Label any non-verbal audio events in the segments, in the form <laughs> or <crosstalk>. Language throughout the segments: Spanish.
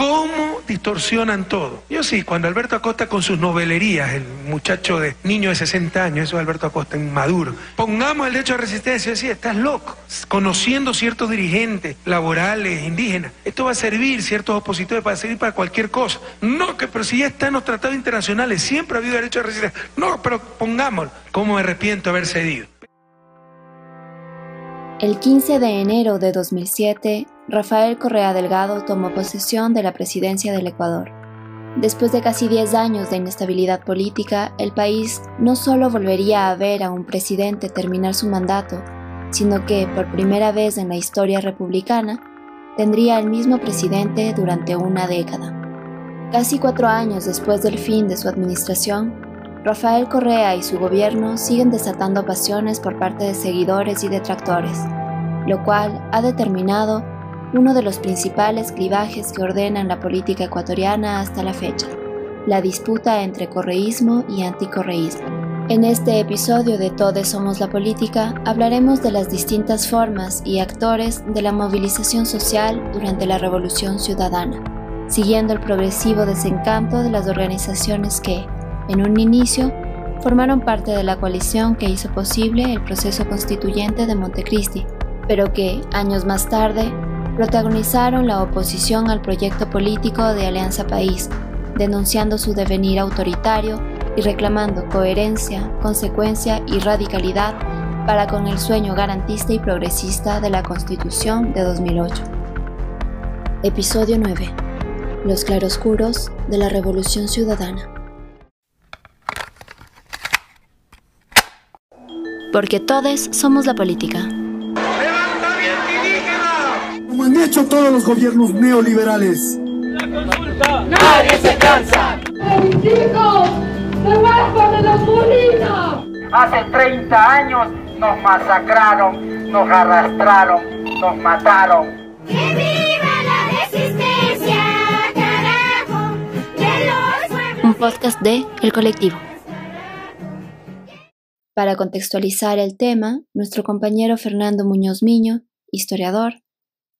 cómo distorsionan todo. Yo sí, cuando Alberto Acosta con sus novelerías, el muchacho de niño de 60 años, eso es Alberto Acosta en Maduro, pongamos el derecho a resistencia, decía, estás loco, conociendo ciertos dirigentes laborales, indígenas, esto va a servir, ciertos opositores, para servir para cualquier cosa. No, que pero si ya están los tratados internacionales, siempre ha habido derecho a resistencia. No, pero pongámoslo, ¿cómo me arrepiento de haber cedido? El 15 de enero de 2007, Rafael Correa Delgado tomó posesión de la presidencia del Ecuador. Después de casi 10 años de inestabilidad política, el país no solo volvería a ver a un presidente terminar su mandato, sino que, por primera vez en la historia republicana, tendría el mismo presidente durante una década. Casi cuatro años después del fin de su administración, Rafael Correa y su gobierno siguen desatando pasiones por parte de seguidores y detractores, lo cual ha determinado uno de los principales clivajes que ordenan la política ecuatoriana hasta la fecha, la disputa entre correísmo y anticorreísmo. En este episodio de Todes Somos la Política hablaremos de las distintas formas y actores de la movilización social durante la Revolución Ciudadana, siguiendo el progresivo desencanto de las organizaciones que, en un inicio, formaron parte de la coalición que hizo posible el proceso constituyente de Montecristi, pero que, años más tarde, protagonizaron la oposición al proyecto político de Alianza País, denunciando su devenir autoritario y reclamando coherencia, consecuencia y radicalidad para con el sueño garantista y progresista de la Constitución de 2008. Episodio 9. Los claroscuros de la Revolución Ciudadana. porque todos somos la política. Hecho todos los gobiernos neoliberales. La consulta. Nadie se cansa. chicos! ¡Debajo de los molinos! Hace 30 años nos masacraron, nos arrastraron, nos mataron. ¡Que viva la resistencia, carajo! De los Un podcast de El Colectivo. Para contextualizar el tema, nuestro compañero Fernando Muñoz Miño, historiador,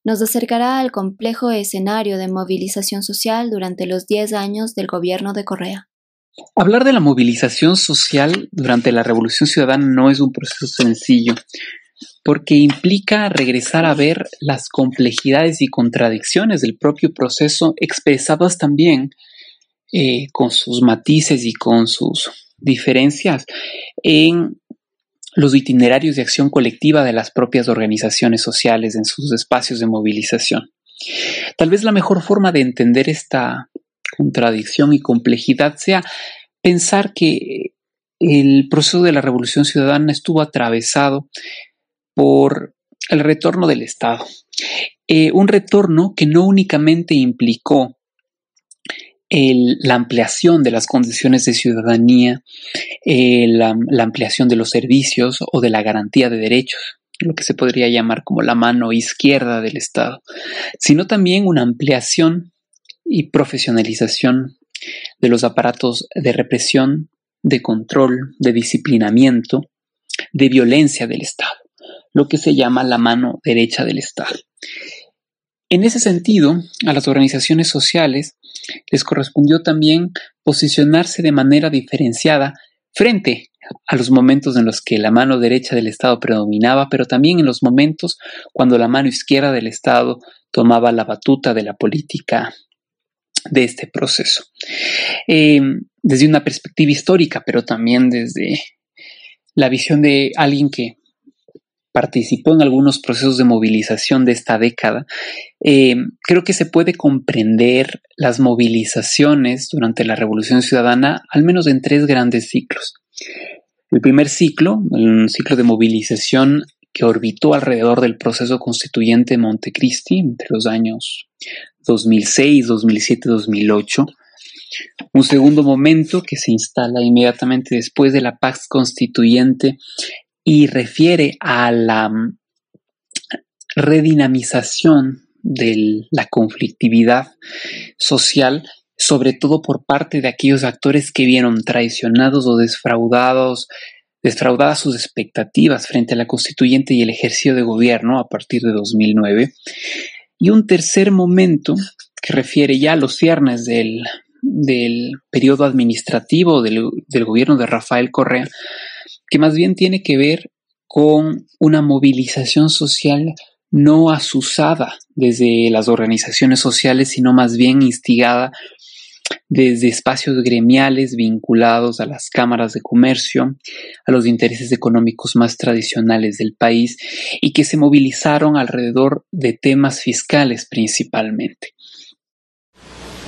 nos acercará al complejo escenario de movilización social durante los 10 años del gobierno de Correa. Hablar de la movilización social durante la Revolución Ciudadana no es un proceso sencillo, porque implica regresar a ver las complejidades y contradicciones del propio proceso expresadas también eh, con sus matices y con sus diferencias en los itinerarios de acción colectiva de las propias organizaciones sociales en sus espacios de movilización. Tal vez la mejor forma de entender esta contradicción y complejidad sea pensar que el proceso de la revolución ciudadana estuvo atravesado por el retorno del Estado. Eh, un retorno que no únicamente implicó la ampliación de las condiciones de ciudadanía, eh, la, ampliación de los servicios o de la garantía de derechos, lo que se podría llamar como la mano izquierda del Estado, sino también una ampliación y profesionalización de los aparatos de represión, de control, de disciplinamiento, de violencia del Estado, lo que se llama la mano derecha del Estado. En ese sentido, a las organizaciones sociales les correspondió también posicionarse de manera diferenciada frente a los momentos en los que la mano derecha del Estado predominaba, pero también en los momentos cuando la mano izquierda del Estado tomaba la batuta de la política de este proceso. Em, desde una perspectiva histórica, pero también desde la visión de alguien que participó en algunos procesos de movilización de esta década, eh, creo que se puede comprender las movilizaciones durante la Revolución Ciudadana al menos en tres grandes ciclos. El primer ciclo, un ciclo de movilización que orbitó alrededor del proceso constituyente de Montecristi entre los años 2006, 2007, 2008. Un segundo momento que se instala inmediatamente después de la paz constituyente y refiere a la mm, redinamización de la conflictividad social, sobre todo por parte de aquellos actores que vieron traicionados o desfraudados, desfraudadas sus expectativas frente a la constituyente y el ejercicio de gobierno a partir de 2009. Y un tercer momento que refiere ya a los ciernes del, del periodo administrativo del, del gobierno de Rafael Correa, que más bien tiene que ver con una movilización social no asusada desde las organizaciones sociales, sino más bien instigada desde espacios gremiales vinculados a las cámaras de comercio, a los intereses económicos más tradicionales del país y que se movilizaron alrededor de temas fiscales principalmente.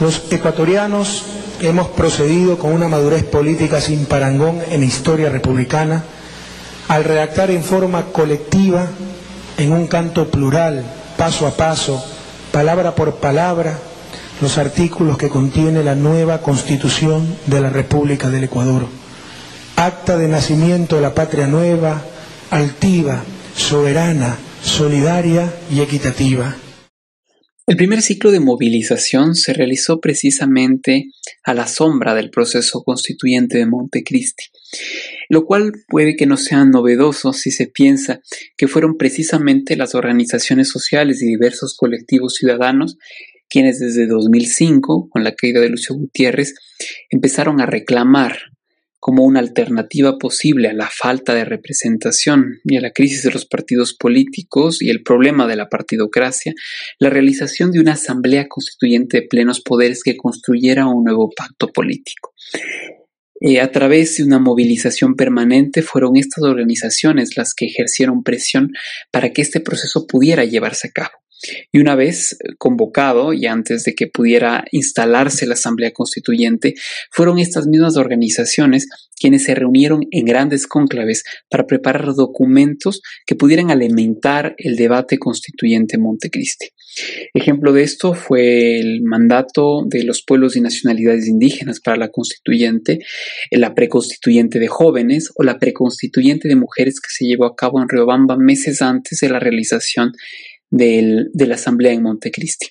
Los ecuatorianos hemos procedido con una madurez política sin parangón en la historia republicana al redactar en forma colectiva, en un canto plural, paso a paso, palabra por palabra, los artículos que contiene la nueva Constitución de la República del Ecuador. Acta de nacimiento de la patria nueva, altiva, soberana, solidaria y equitativa. El primer ciclo de movilización se realizó precisamente a la sombra del proceso constituyente de Montecristi, lo cual puede que no sea novedoso si se piensa que fueron precisamente las organizaciones sociales y diversos colectivos ciudadanos quienes desde 2005, con la caída de Lucio Gutiérrez, empezaron a reclamar como una alternativa posible a la falta de representación y a la crisis de los partidos políticos y el problema de la partidocracia, la realización de una asamblea constituyente de plenos poderes que construyera un nuevo pacto político. Eh, a través de una movilización permanente fueron estas organizaciones las que ejercieron presión para que este proceso pudiera llevarse a cabo. Y una vez convocado y antes de que pudiera instalarse la Asamblea Constituyente, fueron estas mismas organizaciones quienes se reunieron en grandes cónclaves para preparar documentos que pudieran alimentar el debate constituyente en Montecristi. Ejemplo de esto fue el mandato de los pueblos y nacionalidades indígenas para la constituyente, la preconstituyente de jóvenes o la preconstituyente de mujeres que se llevó a cabo en Riobamba meses antes de la realización de la Asamblea en Montecristi.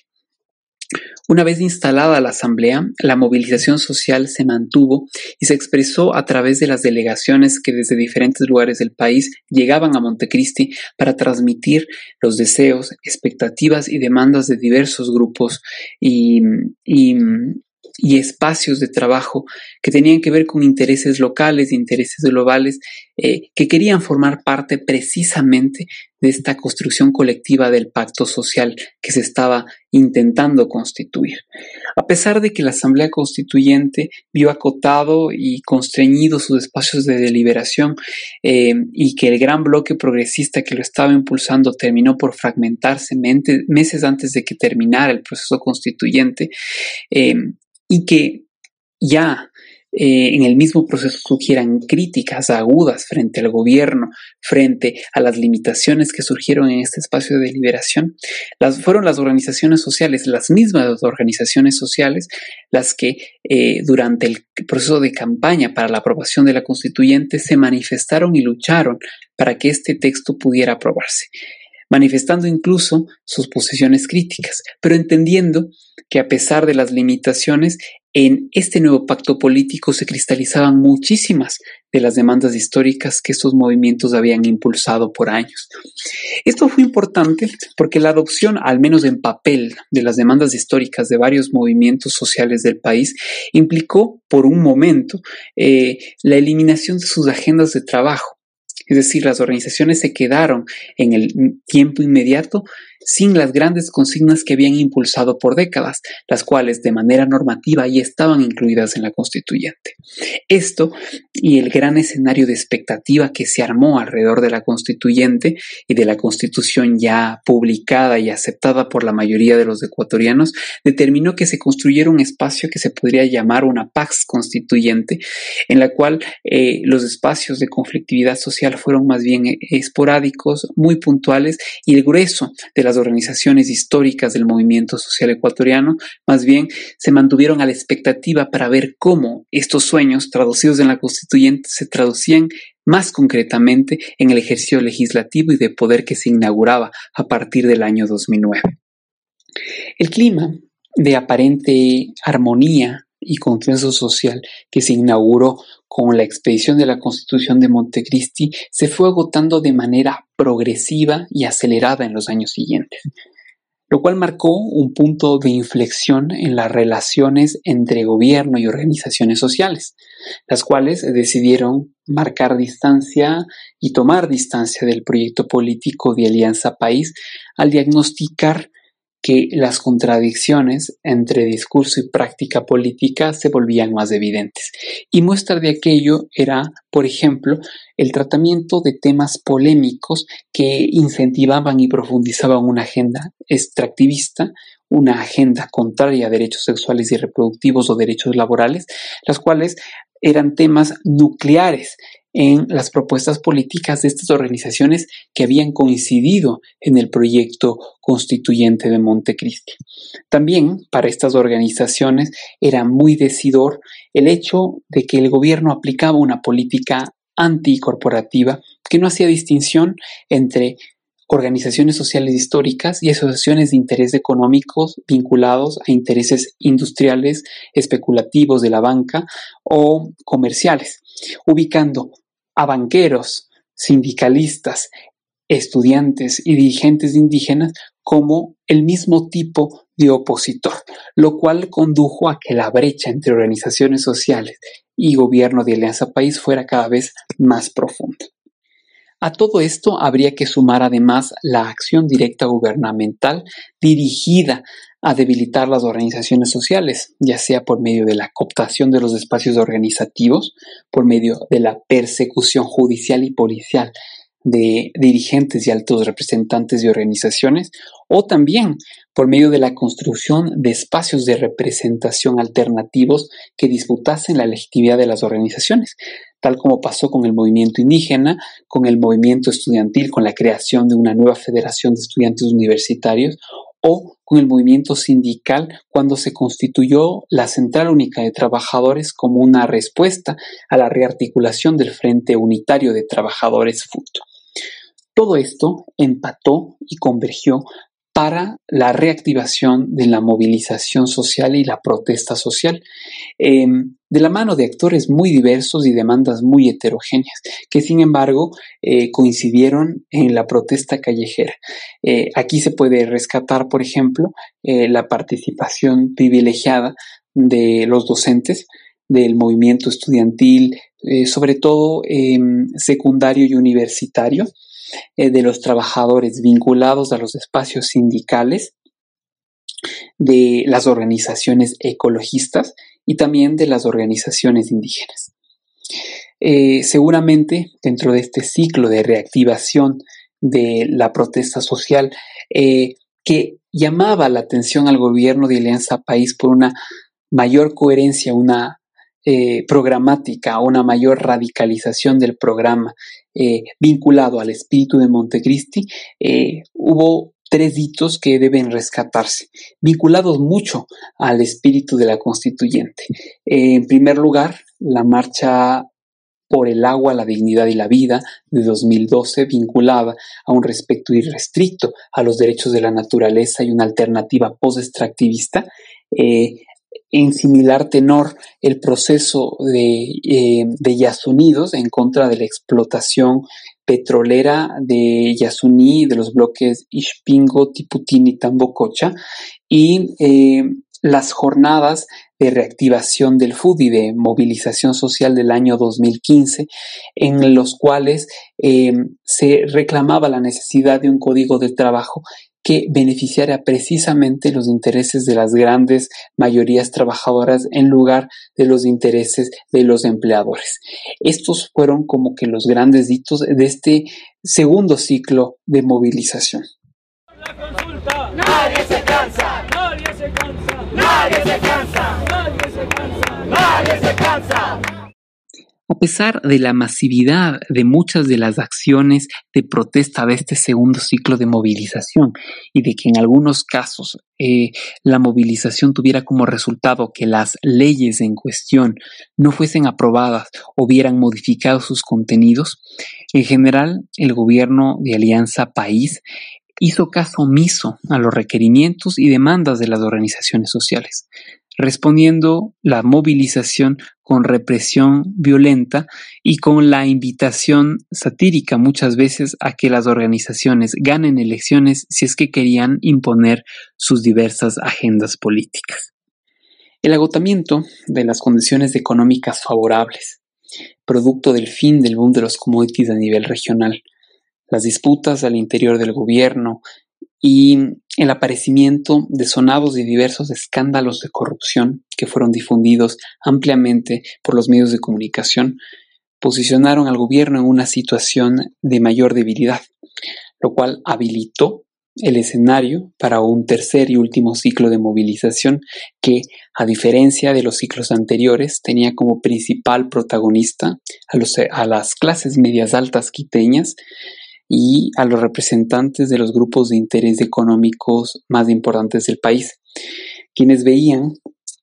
Una vez instalada la Asamblea, la movilización social se mantuvo y se expresó a través de las delegaciones que desde diferentes lugares del país llegaban a Montecristi para transmitir los deseos, expectativas y demandas de diversos grupos y, y y espacios de trabajo que tenían que ver con intereses locales, intereses globales, eh, que querían formar parte precisamente de esta construcción colectiva del pacto social que se estaba intentando constituir. A pesar de que la Asamblea Constituyente vio acotado y constreñido sus espacios de deliberación eh, y que el gran bloque progresista que lo estaba impulsando terminó por fragmentarse meses antes de que terminara el proceso constituyente, eh, y que ya eh, en el mismo proceso surgieran críticas agudas frente al gobierno, frente a las limitaciones que surgieron en este espacio de deliberación, las, fueron las organizaciones sociales, las mismas organizaciones sociales, las que eh, durante el proceso de campaña para la aprobación de la constituyente se manifestaron y lucharon para que este texto pudiera aprobarse manifestando incluso sus posiciones críticas, pero entendiendo que a pesar de las limitaciones, en este nuevo pacto político se cristalizaban muchísimas de las demandas históricas que estos movimientos habían impulsado por años. Esto fue importante porque la adopción, al menos en papel, de las demandas históricas de varios movimientos sociales del país implicó por un momento eh, la eliminación de sus agendas de trabajo es decir, las organizaciones se quedaron en el tiempo inmediato sin las grandes consignas que habían impulsado por décadas, las cuales de manera normativa ya estaban incluidas en la constituyente. Esto y el gran escenario de expectativa que se armó alrededor de la constituyente y de la constitución ya publicada y aceptada por la mayoría de los ecuatorianos, determinó que se construyera un espacio que se podría llamar una pax constituyente, en la cual eh, los espacios de conflictividad social fueron más bien eh, esporádicos, muy puntuales y el grueso de organizaciones históricas del movimiento social ecuatoriano, más bien se mantuvieron a la expectativa para ver cómo estos sueños traducidos en la constituyente se traducían más concretamente en el ejercicio legislativo y de poder que se inauguraba a partir del año 2009. El clima de aparente armonía y consenso social que se inauguró con la expedición de la Constitución de Montecristi se fue agotando de manera progresiva y acelerada en los años siguientes. lo cual marcó un punto de inflexión en las relaciones entre gobierno y organizaciones sociales, las cuales decidieron marcar distancia y tomar distancia del proyecto político de Alianza País al diagnosticar que las contradicciones entre discurso y práctica política se volvían más evidentes. Y muestra de aquello era, por ejemplo, el tratamiento de temas polémicos que incentivaban y profundizaban una agenda extractivista, una agenda contraria a derechos sexuales y reproductivos o derechos laborales, las cuales eran temas nucleares en las propuestas políticas de estas organizaciones que habían coincidido en el proyecto constituyente de Montecristi. También para estas organizaciones era muy decidor el hecho de que el gobierno aplicaba una política anticorporativa que no hacía distinción entre organizaciones sociales históricas y asociaciones de interés económicos vinculados a intereses industriales, especulativos de la banca o comerciales, ubicando a banqueros, sindicalistas, estudiantes y dirigentes indígenas como el mismo tipo de opositor, lo cual condujo a que la brecha entre organizaciones sociales y gobierno de Alianza País fuera cada vez más profunda. A todo esto habría que sumar además la acción directa gubernamental dirigida a debilitar las organizaciones sociales, ya sea por medio de la cooptación de los espacios organizativos, por medio de la persecución judicial y policial de dirigentes y altos representantes de organizaciones, o también por medio de la construcción de espacios de representación alternativos que disputasen la legitimidad de las organizaciones, tal como pasó con el movimiento indígena, con el movimiento estudiantil, con la creación de una nueva federación de estudiantes universitarios, o con el movimiento sindical cuando se constituyó la Central Única de Trabajadores como una respuesta a la rearticulación del Frente Unitario de Trabajadores FUT. Todo esto empató y convergió para la reactivación de la movilización social y la protesta social, em, de la mano de actores muy diversos y demandas muy heterogéneas, que sin embargo eh, coincidieron en la protesta callejera. Eh, aquí se puede rescatar, por ejemplo, eh, la participación privilegiada de los docentes del movimiento estudiantil, sobre todo em, secundario y universitario, eh, de los trabajadores vinculados a los espacios sindicales, de las organizaciones ecologistas y también de las organizaciones indígenas. Eh, seguramente dentro de este ciclo de reactivación de la protesta social eh, que llamaba la atención al gobierno de Alianza País por una mayor coherencia, una programática, una mayor radicalización del programa eh, vinculado al espíritu de Montecristi, eh, hubo tres hitos que deben rescatarse, vinculados mucho al espíritu de la constituyente. en primer lugar, la marcha por el agua, la dignidad y la vida de 2012 vinculada a un respeto irrestricto a los derechos de la naturaleza y una alternativa post-extractivista, en similar tenor el proceso de, eh, de Yasunidos en contra de la explotación petrolera de Yasuní, de los bloques Ishpingo, Tiputín y Tambococha, y eh, las jornadas de reactivación del FUD y de movilización social del año 2015, en los cuales eh, se reclamaba la necesidad de un código de trabajo que beneficiara precisamente los intereses de las grandes mayorías trabajadoras en lugar de los intereses de los empleadores. Estos fueron como que los grandes hitos de este segundo ciclo de movilización. Nadie se cansa. Nadie se cansa. Nadie se cansa. Nadie se cansa. Nadie se cansa. A pesar de la masividad de muchas de las acciones de protesta de este segundo ciclo de movilización y de que en algunos casos eh, la movilización tuviera como resultado que las leyes en cuestión no fuesen aprobadas o hubieran modificado sus contenidos, en general el gobierno de Alianza País hizo caso omiso a los requerimientos y demandas de las organizaciones sociales. Respondiendo la movilización con represión violenta y con la invitación satírica muchas veces a que las organizaciones ganen elecciones si es que querían imponer sus diversas agendas políticas. El agotamiento de las condiciones económicas favorables, producto del fin del boom de los commodities a nivel regional, las disputas al interior del gobierno y el aparecimiento de sonados y diversos escándalos de corrupción que fueron difundidos ampliamente por los medios de comunicación, posicionaron al gobierno en una situación de mayor debilidad, lo cual habilitó el escenario para un tercer y último ciclo de movilización que, a diferencia de los ciclos anteriores, tenía como principal protagonista a, a las clases medias altas quiteñas y a los representantes de los grupos de interés económicos más importantes del país, quienes veían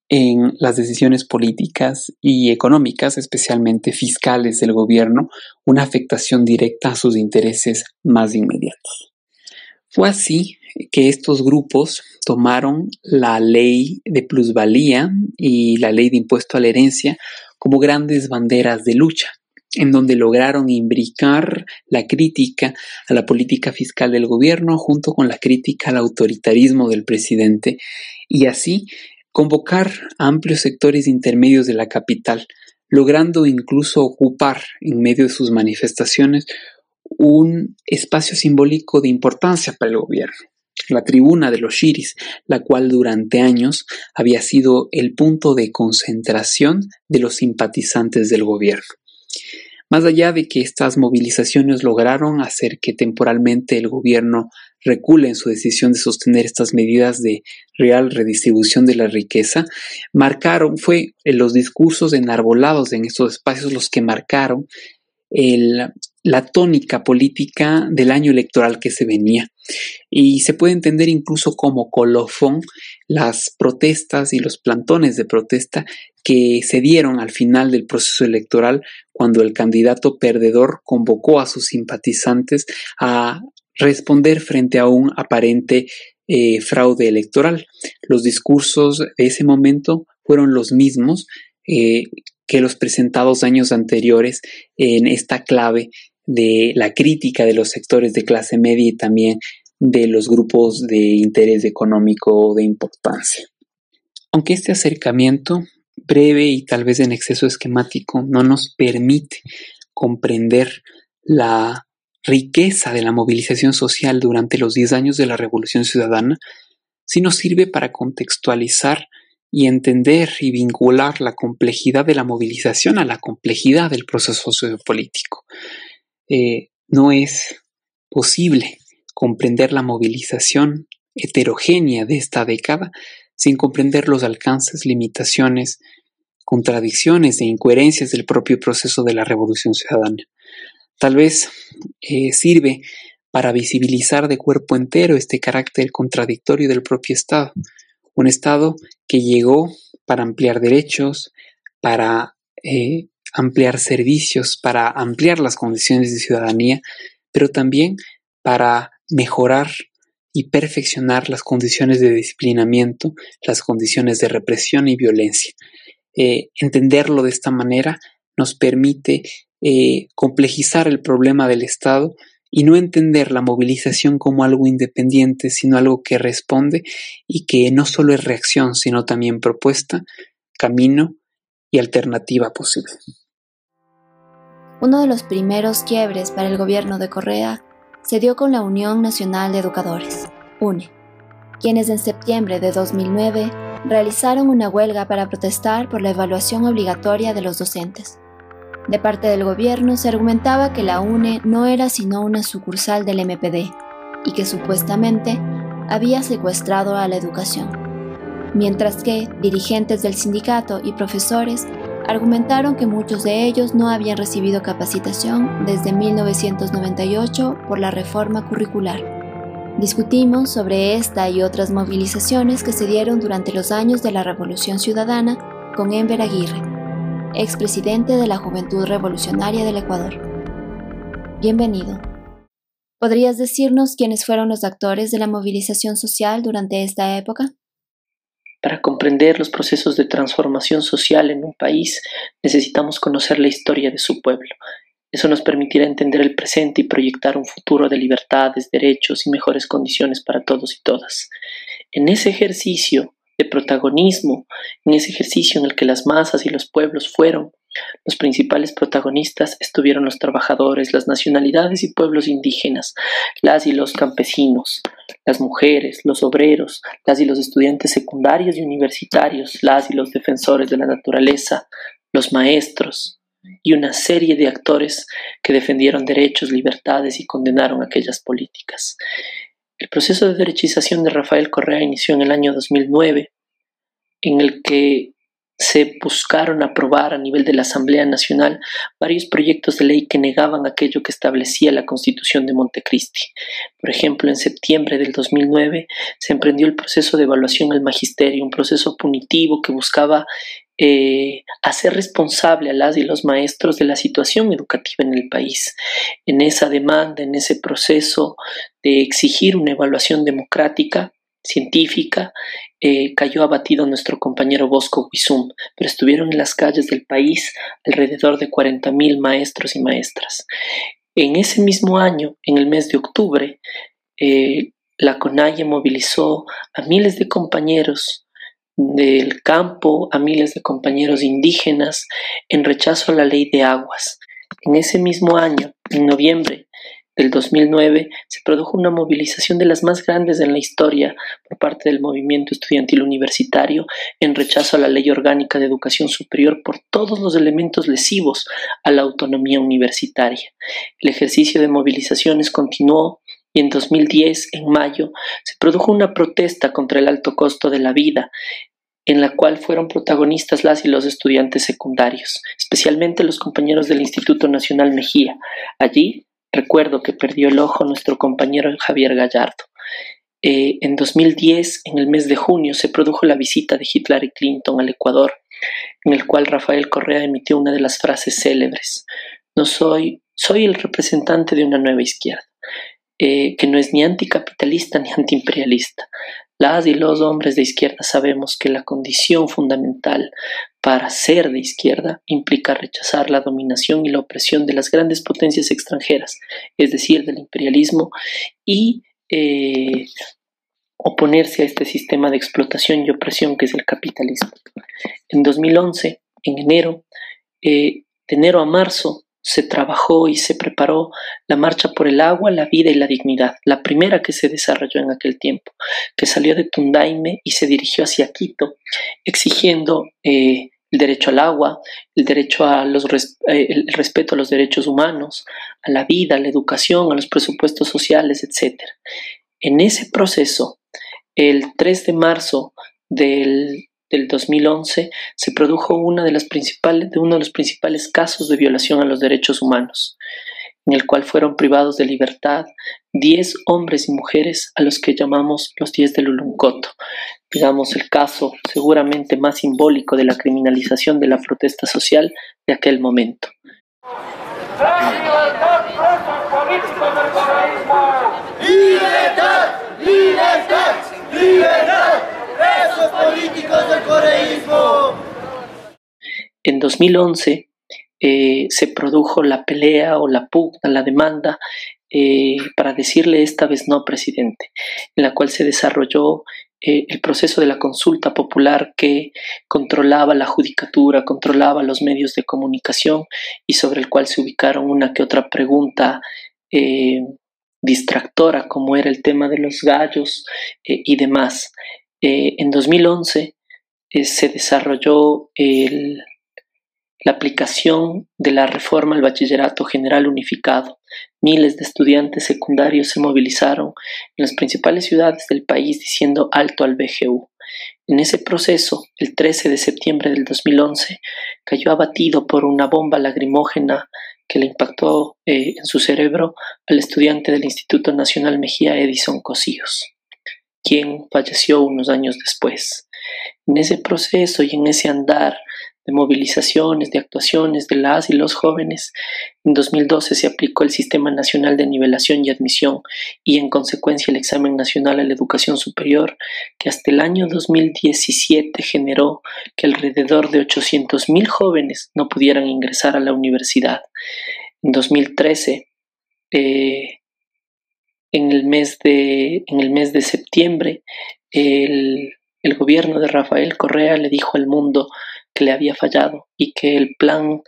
en las decisiones políticas y económicas, especialmente fiscales del gobierno, una afectación directa a sus intereses más inmediatos. Fue así que estos grupos tomaron la ley de plusvalía y la ley de impuesto a la herencia como grandes banderas de lucha en donde lograron imbricar la crítica a la política fiscal del gobierno junto con la crítica al autoritarismo del presidente y así convocar a amplios sectores intermedios de la capital, logrando incluso ocupar en medio de sus manifestaciones un espacio simbólico de importancia para el gobierno la tribuna de los Shiris, la cual durante años había sido el punto de concentración de los simpatizantes del gobierno. Más allá de que estas movilizaciones lograron hacer que temporalmente el gobierno recule en su decisión de sostener estas medidas de real redistribución de la riqueza, marcaron, fue los discursos enarbolados en estos espacios los que marcaron el, la tónica política del año electoral que se venía. Y se puede entender incluso como colofón las protestas y los plantones de protesta que se dieron al final del proceso electoral cuando el candidato perdedor convocó a sus simpatizantes a responder frente a un aparente eh, fraude electoral. Los discursos de ese momento fueron los mismos eh, que los presentados años anteriores en esta clave de la crítica de los sectores de clase media y también de los grupos de interés económico de importancia. Aunque este acercamiento, breve y tal vez en exceso esquemático, no nos permite comprender la riqueza de la movilización social durante los 10 años de la Revolución Ciudadana, sí nos sirve para contextualizar y entender y vincular la complejidad de la movilización a la complejidad del proceso sociopolítico. Eh, no es posible comprender la movilización heterogénea de esta década sin comprender los alcances, limitaciones, contradicciones e incoherencias del propio proceso de la revolución ciudadana. Tal vez eh, sirve para visibilizar de cuerpo entero este carácter contradictorio del propio Estado, un Estado que llegó para ampliar derechos, para eh, ampliar servicios, para ampliar las condiciones de ciudadanía, pero también para mejorar y perfeccionar las condiciones de disciplinamiento, las condiciones de represión y violencia. Eh, entenderlo de esta manera nos permite eh, complejizar el problema del Estado y no entender la movilización como algo independiente, sino algo que responde y que no solo es reacción, sino también propuesta, camino y alternativa posible. Uno de los primeros quiebres para el gobierno de Correa se dio con la Unión Nacional de Educadores, UNE, quienes en septiembre de 2009 realizaron una huelga para protestar por la evaluación obligatoria de los docentes. De parte del gobierno se argumentaba que la UNE no era sino una sucursal del MPD y que supuestamente había secuestrado a la educación. Mientras que dirigentes del sindicato y profesores argumentaron que muchos de ellos no habían recibido capacitación desde 1998 por la reforma curricular. Discutimos sobre esta y otras movilizaciones que se dieron durante los años de la Revolución Ciudadana con Enver Aguirre, expresidente de la Juventud Revolucionaria del Ecuador. Bienvenido. ¿Podrías decirnos quiénes fueron los actores de la movilización social durante esta época? Para comprender los procesos de transformación social en un país necesitamos conocer la historia de su pueblo. Eso nos permitirá entender el presente y proyectar un futuro de libertades, derechos y mejores condiciones para todos y todas. En ese ejercicio de protagonismo, en ese ejercicio en el que las masas y los pueblos fueron los principales protagonistas estuvieron los trabajadores, las nacionalidades y pueblos indígenas, las y los campesinos, las mujeres, los obreros, las y los estudiantes secundarios y universitarios, las y los defensores de la naturaleza, los maestros y una serie de actores que defendieron derechos, libertades y condenaron aquellas políticas. El proceso de derechización de Rafael Correa inició en el año 2009, en el que se buscaron aprobar a nivel de la Asamblea Nacional varios proyectos de ley que negaban aquello que establecía la Constitución de Montecristi. Por ejemplo, en septiembre del 2009 se emprendió el proceso de evaluación al magisterio, un proceso punitivo que buscaba eh, hacer responsable a las y los maestros de la situación educativa en el país. En esa demanda, en ese proceso de exigir una evaluación democrática, científica, eh, cayó abatido nuestro compañero Bosco Guizum, pero estuvieron en las calles del país alrededor de 40.000 maestros y maestras. En ese mismo año, en el mes de octubre, eh, la CONAIE movilizó a miles de compañeros del campo, a miles de compañeros indígenas en rechazo a la ley de aguas. En ese mismo año, en noviembre, del 2009 se produjo una movilización de las más grandes en la historia por parte del movimiento estudiantil universitario en rechazo a la ley orgánica de educación superior por todos los elementos lesivos a la autonomía universitaria. El ejercicio de movilizaciones continuó y en 2010, en mayo, se produjo una protesta contra el alto costo de la vida en la cual fueron protagonistas las y los estudiantes secundarios, especialmente los compañeros del Instituto Nacional Mejía. Allí Recuerdo que perdió el ojo nuestro compañero Javier Gallardo. Eh, en 2010, en el mes de junio, se produjo la visita de Hitler y Clinton al Ecuador, en el cual Rafael Correa emitió una de las frases célebres. No soy, soy el representante de una nueva izquierda, eh, que no es ni anticapitalista ni antiimperialista. Las y los hombres de izquierda sabemos que la condición fundamental para ser de izquierda implica rechazar la dominación y la opresión de las grandes potencias extranjeras, es decir, del imperialismo, y eh, oponerse a este sistema de explotación y opresión que es el capitalismo. En 2011, en enero, eh, de enero a marzo, se trabajó y se preparó la marcha por el agua, la vida y la dignidad, la primera que se desarrolló en aquel tiempo, que salió de Tundaime y se dirigió hacia Quito, exigiendo eh, el derecho al agua, el derecho a eh, el respeto a los derechos humanos, a la vida, a la educación, a los presupuestos sociales, etc. En ese proceso, el 3 de marzo del del 2011 se produjo de uno de los principales casos de violación a los derechos humanos, en el cual fueron privados de libertad 10 hombres y mujeres a los que llamamos los 10 del Uluncoto. Digamos el caso seguramente más simbólico de la criminalización de la protesta social de aquel momento. ¡Libertad! ¡Libertad! ¡Libertad! Políticos del correísmo. En 2011 eh, se produjo la pelea o la pugna, la demanda eh, para decirle esta vez no presidente, en la cual se desarrolló eh, el proceso de la consulta popular que controlaba la judicatura, controlaba los medios de comunicación y sobre el cual se ubicaron una que otra pregunta distractora como era el tema de los gallos y demás. Eh, en 2011 eh, se desarrolló la aplicación de la reforma al bachillerato general unificado. Miles de estudiantes secundarios se movilizaron en las principales ciudades del país diciendo alto al BGU. En ese proceso, el 13 de septiembre del 2011, cayó abatido por una bomba lagrimógena que le impactó eh, en su cerebro al estudiante del Instituto Nacional Mejía Edison Cosíos quien falleció unos años después. En ese proceso y en ese andar de movilizaciones, de actuaciones de las y los jóvenes, en 2012 se aplicó el Sistema Nacional de Nivelación y Admisión y en consecuencia el Examen Nacional a la Educación Superior, que hasta el año 2017 generó que alrededor de 800.000 jóvenes no pudieran ingresar a la universidad. En 2013, eh, en, el mes de, en el mes de septiembre, el, el gobierno de Rafael Correa le dijo al mundo que le había fallado y que el plan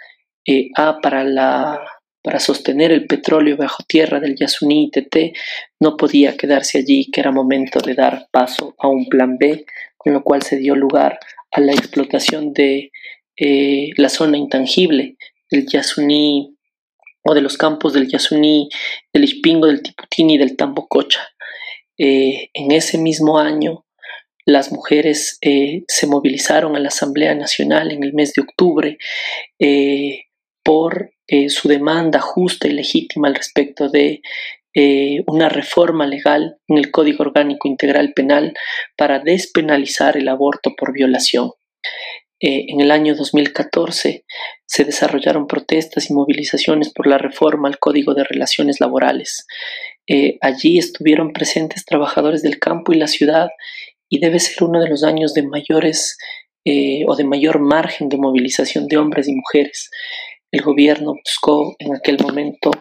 eh, A para, la, para sostener el petróleo bajo tierra del Yasuní TT no podía quedarse allí, que era momento de dar paso a un plan B, con lo cual se dio lugar a la explotación de eh, la zona intangible del Yasuní o de los campos del Yasuní, del Ispingo, del Tiputini del Tambococha. Eh, en ese mismo año, las mujeres eh, se movilizaron a la Asamblea Nacional en el mes de octubre eh, por eh, su demanda justa y legítima al respecto de una reforma legal en el Código Orgánico Integral Penal para despenalizar el aborto por violación. En el año 2014 se desarrollaron protestas y movilizaciones por la reforma al Código de Relaciones Laborales. allí estuvieron presentes trabajadores del campo y la ciudad y debe ser uno de los años de mayores eh, o de mayor margen de movilización de hombres y mujeres. El gobierno buscó en aquel momento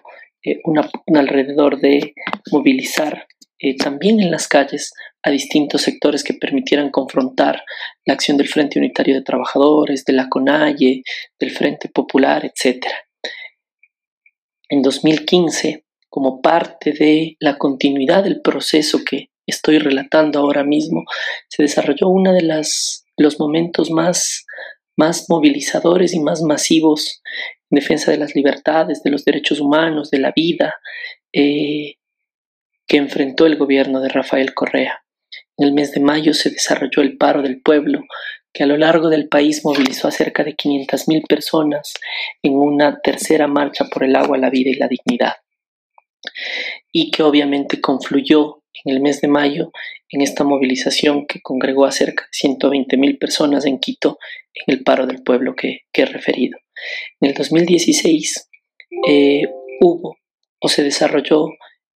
eh, una, un alrededor de movilizar eh, también en las calles a distintos sectores que permitieran confrontar la acción del Frente Unitario de Trabajadores, de la CONAIE, del Frente Popular, etc. En 2015, como parte de la continuidad del proceso que estoy relatando ahora mismo, se desarrolló uno de los momentos más, más movilizadores y más masivos en defensa de las libertades, de los derechos humanos, de la vida, eh, que enfrentó el gobierno de Rafael Correa. En el mes de mayo se desarrolló el paro del pueblo, que a lo largo del país movilizó a cerca de 500.000 personas en una tercera marcha por el agua, la vida y la dignidad, y que obviamente confluyó en el mes de mayo en esta movilización que congregó a cerca de 120 mil personas en Quito en el paro del pueblo que, he referido. En el 2016 eh, hubo o se desarrolló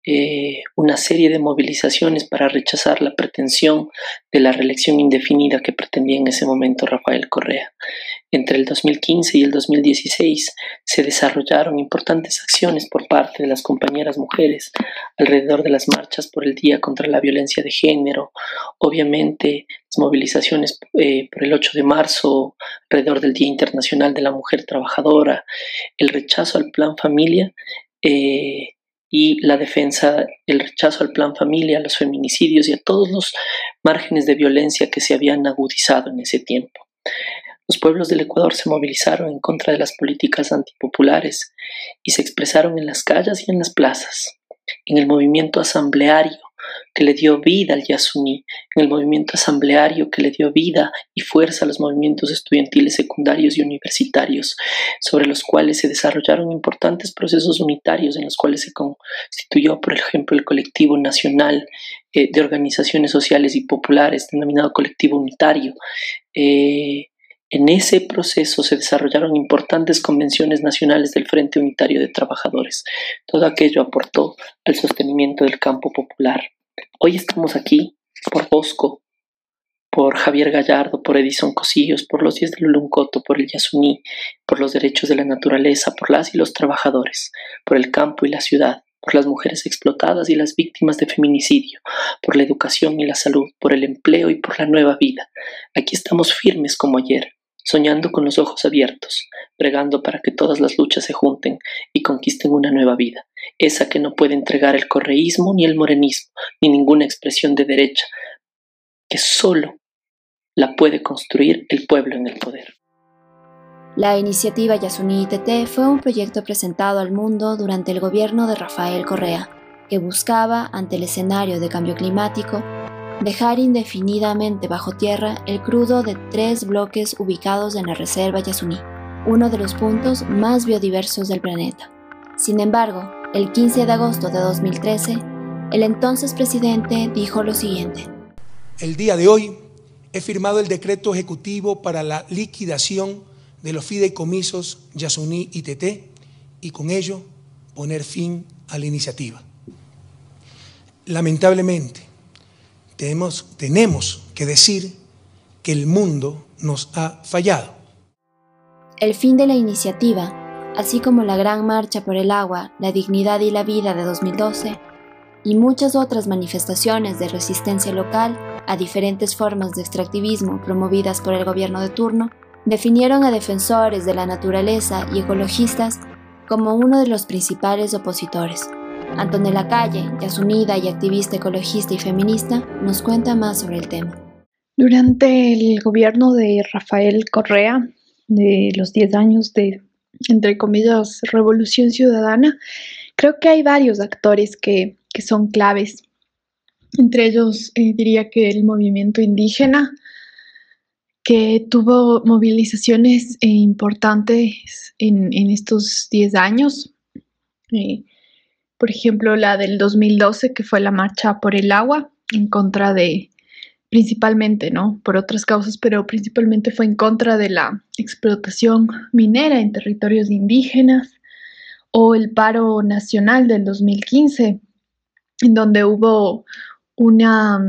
eh, una serie de movilizaciones para rechazar la pretensión de la reelección indefinida que pretendía en ese momento Rafael Correa. Entre el 2015 y el 2016 se desarrollaron importantes acciones por parte de las compañeras mujeres alrededor de las marchas por el Día contra la Violencia de Género, obviamente las movilizaciones eh, por el 8 de marzo alrededor del Día Internacional de la Mujer Trabajadora, el rechazo al Plan Familia. Eh, y la defensa, el rechazo al plan familia, a los feminicidios y a todos los márgenes de violencia que se habían agudizado en ese tiempo. Los pueblos del Ecuador se movilizaron en contra de las políticas antipopulares y se expresaron en las calles y en las plazas, en el movimiento asambleario que le dio vida al Yasuní, en el movimiento asambleario que le dio vida y fuerza a los movimientos estudiantiles secundarios y universitarios, sobre los cuales se desarrollaron importantes procesos unitarios en los cuales se constituyó, por ejemplo, el colectivo nacional eh, de organizaciones sociales y populares, denominado colectivo unitario. Eh, en ese proceso se desarrollaron importantes convenciones nacionales del Frente Unitario de Trabajadores. Todo aquello aportó al sostenimiento del campo popular. Hoy estamos aquí por Bosco, por Javier Gallardo, por Edison Cosillos, por los 10 del Uluncoto, por el Yasuní, por los derechos de la naturaleza, por las y los trabajadores, por el campo y la ciudad, por las mujeres explotadas y las víctimas de feminicidio, por la educación y la salud, por el empleo y por la nueva vida. Aquí estamos firmes como ayer, soñando con los ojos abiertos, pregando para que todas las luchas se junten y conquisten una nueva vida, esa que no puede entregar el correísmo ni el morenismo, ni ninguna expresión de derecha, que solo la puede construir el pueblo en el poder. La iniciativa Yasuní ITT fue un proyecto presentado al mundo durante el gobierno de Rafael Correa, que buscaba, ante el escenario de cambio climático, dejar indefinidamente bajo tierra el crudo de tres bloques ubicados en la Reserva Yasuní, uno de los puntos más biodiversos del planeta. Sin embargo, el 15 de agosto de 2013, el entonces presidente dijo lo siguiente. El día de hoy he firmado el decreto ejecutivo para la liquidación de los fideicomisos Yasuní y TT y con ello poner fin a la iniciativa. Lamentablemente, tenemos, tenemos que decir que el mundo nos ha fallado. El fin de la iniciativa, así como la Gran Marcha por el Agua, la Dignidad y la Vida de 2012, y muchas otras manifestaciones de resistencia local a diferentes formas de extractivismo promovidas por el gobierno de turno, definieron a defensores de la naturaleza y ecologistas como uno de los principales opositores. Antonella Calle, yasunida y activista ecologista y feminista, nos cuenta más sobre el tema. Durante el gobierno de Rafael Correa, de los 10 años de, entre comillas, revolución ciudadana, creo que hay varios actores que, que son claves. Entre ellos eh, diría que el movimiento indígena, que tuvo movilizaciones importantes en, en, estos 10 años. Eh, por ejemplo, la del 2012, que fue la marcha por el agua, en contra de, principalmente, ¿no? Por otras causas, pero principalmente fue en contra de la explotación minera en territorios indígenas, o el paro nacional del 2015, en donde hubo una,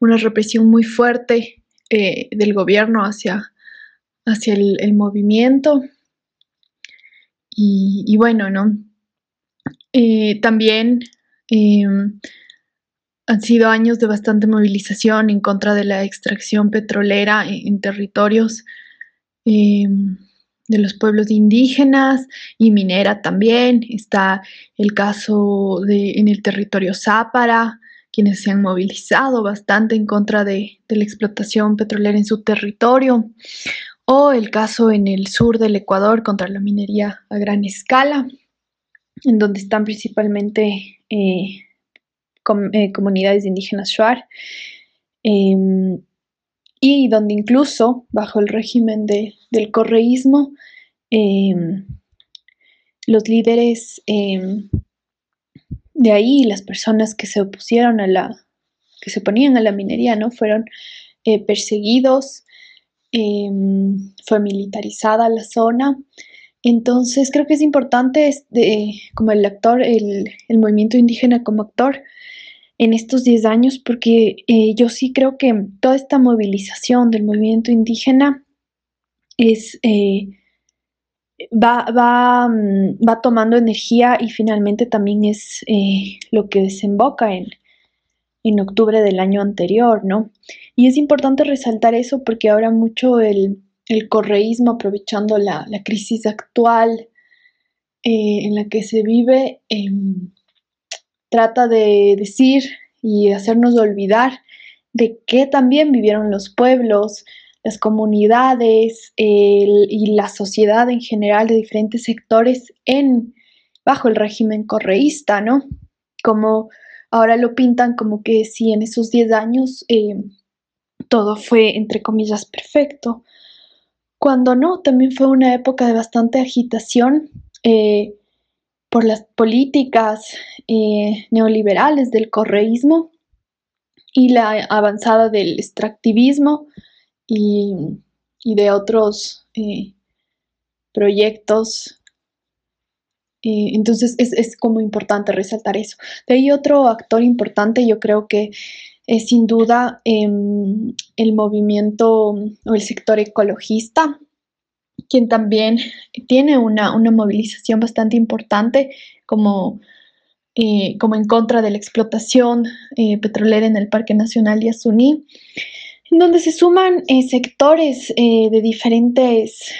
una represión muy fuerte eh, del gobierno hacia, hacia el, movimiento. Y, bueno, ¿no? Eh, también eh, han sido años de bastante movilización en contra de la extracción petrolera en, en territorios de los pueblos indígenas y minera también. Está el caso de, en el territorio Zápara, quienes se han movilizado bastante en contra de la explotación petrolera en su territorio. O el caso en el sur del Ecuador contra la minería a gran escala, en donde están principalmente eh, com, eh, comunidades indígenas Shuar. Eh, y donde incluso bajo el régimen de, del correísmo, eh, los líderes eh, de ahí, las personas que se opusieron a la, que se oponían a la minería, ¿no? Fueron eh, perseguidos, fue militarizada la zona. Entonces creo que es importante este, como el actor, el, movimiento indígena como actor, en estos 10 años porque eh, yo sí creo que toda esta movilización del movimiento indígena es, eh, mm, va, tomando energía y finalmente también es eh, lo que desemboca en, en, octubre del año anterior, ¿no? Y es importante resaltar eso porque ahora mucho el, el correísmo, aprovechando la, la crisis actual en la que se vive, em, trata de decir y hacernos olvidar de qué también vivieron los pueblos, las comunidades el, y la sociedad en general de diferentes sectores en bajo el régimen correísta, ¿no? Como ahora lo pintan como que si en esos 10 años eh, todo fue, entre comillas, perfecto, cuando no, también fue una época de bastante agitación. Eh, por las políticas eh, neoliberales del correísmo y la avanzada del extractivismo y, de otros eh, proyectos. Entonces es, es, como importante resaltar eso. De ahí otro actor importante, yo creo que es sin duda em, el movimiento o el sector ecologista, quien también tiene una, una movilización bastante importante como, eh, como, en contra de la explotación eh, petrolera en el Parque Nacional Yasuní, en donde se suman eh, sectores de diferentes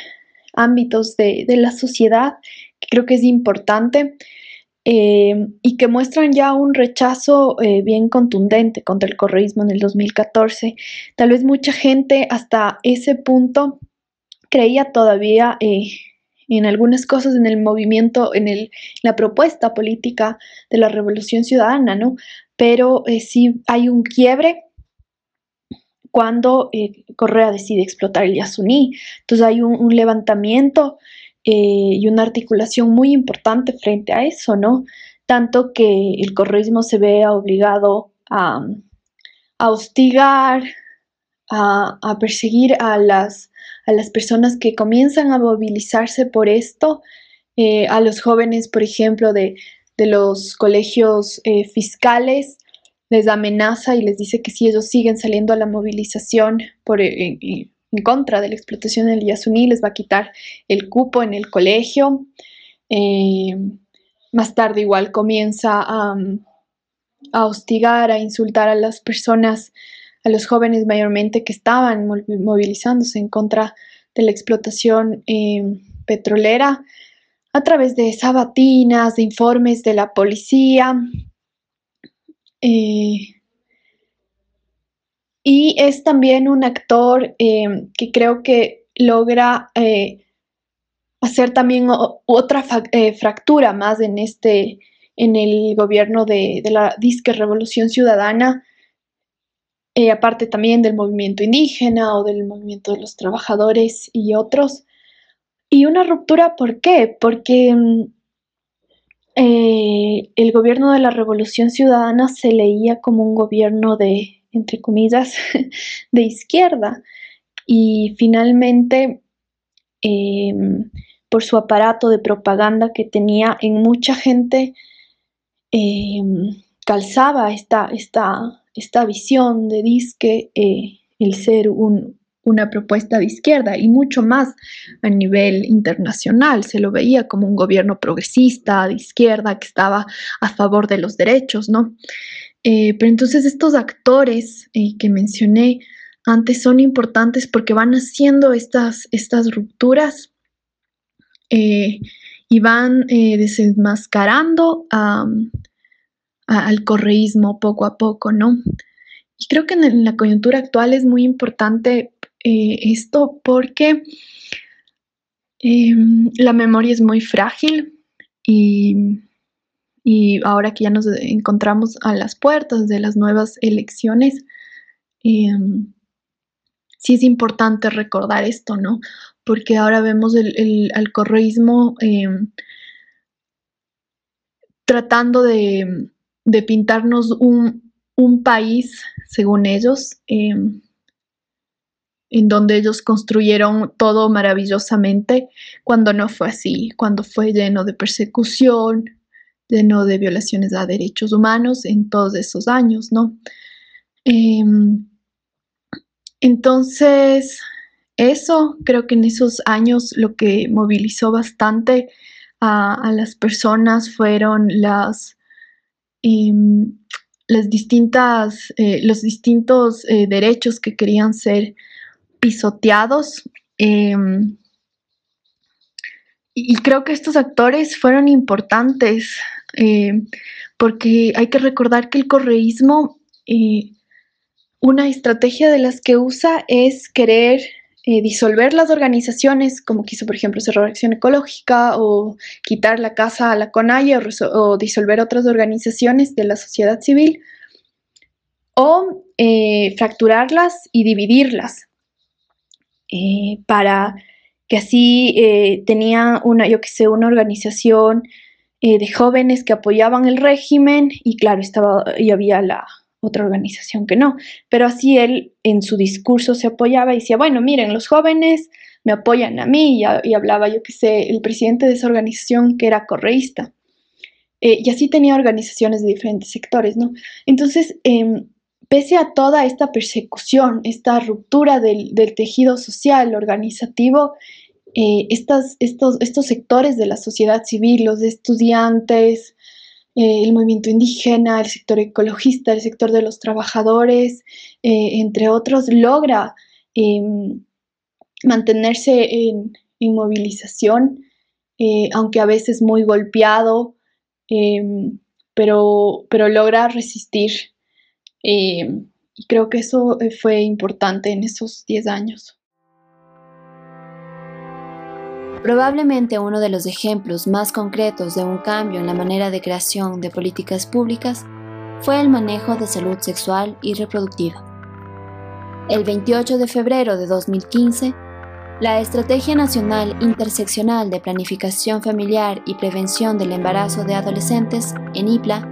ámbitos de, de, la sociedad, que creo que es importante. Y que muestran ya un rechazo bien contundente contra el correísmo en el 2014. Tal vez mucha gente hasta ese punto creía todavía eh, en algunas cosas en el movimiento, en el, la propuesta política de la revolución ciudadana, ¿no? Pero eh, sí hay un quiebre cuando eh, Correa decide explotar el Yasuní. Entonces hay un levantamiento eh, y una articulación muy importante frente a eso, ¿no? Tanto que el correísmo se ve obligado a, a hostigar, a, a perseguir a las, a las personas que comienzan a movilizarse por esto, eh, a los jóvenes, por ejemplo, de, de los colegios eh, fiscales, les amenaza y les dice que si ellos siguen saliendo a la movilización por, en, en contra de la explotación del Yasuní, les va a quitar el cupo en el colegio. Eh, más tarde igual comienza a, a hostigar, a insultar a las personas, a los jóvenes mayormente que estaban movilizándose en contra de la explotación eh, petrolera a través de sabatinas, de informes de la policía. Eh, y es también un actor eh, que creo que logra hacer también otra fractura más en este en el gobierno de, la disque Revolución Ciudadana, eh, aparte también del movimiento indígena o del movimiento de los trabajadores y otros. Y una ruptura, ¿por qué? Porque mm, eh, el gobierno de la Revolución Ciudadana se leía como un gobierno de, entre comillas, <laughs> de izquierda. Y finalmente, em, por su aparato de propaganda que tenía en mucha gente, Em, calzaba esta, esta, esta, visión de disque eh, el ser una propuesta de izquierda y mucho más a nivel internacional. Se lo veía como un gobierno progresista, de izquierda, que estaba a favor de los derechos, ¿no? Eh, pero entonces estos actores eh, que mencioné antes son importantes porque van haciendo estas, estas rupturas y van eh, desenmascarando al correísmo poco a poco, ¿no? Y creo que en, la coyuntura actual es muy importante eh, esto porque em, la memoria es muy frágil y, y, ahora que ya nos encontramos a las puertas de las nuevas elecciones, em, sí es importante recordar esto, ¿no? Porque ahora vemos el, el em, tratando de, pintarnos un, país, según ellos, em, en donde ellos construyeron todo maravillosamente, cuando no fue así, cuando fue lleno de persecución, lleno de violaciones a derechos humanos en todos esos años, ¿no? Em, entonces, eso creo que en esos años lo que movilizó bastante a, las personas fueron las, em, las distintas, eh, los distintos eh, derechos que querían ser pisoteados. Em, y creo que estos actores fueron importantes eh, porque hay que recordar que el correísmo una estrategia de las que usa es querer eh, disolver las organizaciones, como quiso, por ejemplo, Cerro Acción Ecológica, o quitar la casa a la CONAIE, o, disolver otras organizaciones de la sociedad civil, o eh, fracturarlas y dividirlas, eh, para que así tenía una, yo que sé, una organización de jóvenes que apoyaban el régimen, y claro, estaba, y había la otra organización que no. Pero así él en su discurso se apoyaba y decía, bueno, miren, los jóvenes me apoyan a mí y, hablaba, yo qué sé, el presidente de esa organización que era correísta. Eh, y así tenía organizaciones de diferentes sectores, ¿no? Entonces, em, pese a toda esta persecución, esta ruptura del, tejido social, organizativo, eh, estos, estos sectores de la sociedad civil, los estudiantes, eh, el movimiento indígena, el sector ecologista, el sector de los trabajadores, eh, entre otros, logra em, mantenerse en, movilización, eh, aunque a veces muy golpeado, em, pero, pero logra resistir. Em, y creo que eso fue importante en esos 10 años. Probablemente uno de los ejemplos más concretos de un cambio en la manera de creación de políticas públicas fue el manejo de salud sexual y reproductiva. El 28 de febrero de 2015, la Estrategia Nacional Interseccional de Planificación Familiar y Prevención del Embarazo de Adolescentes, ENIPLA,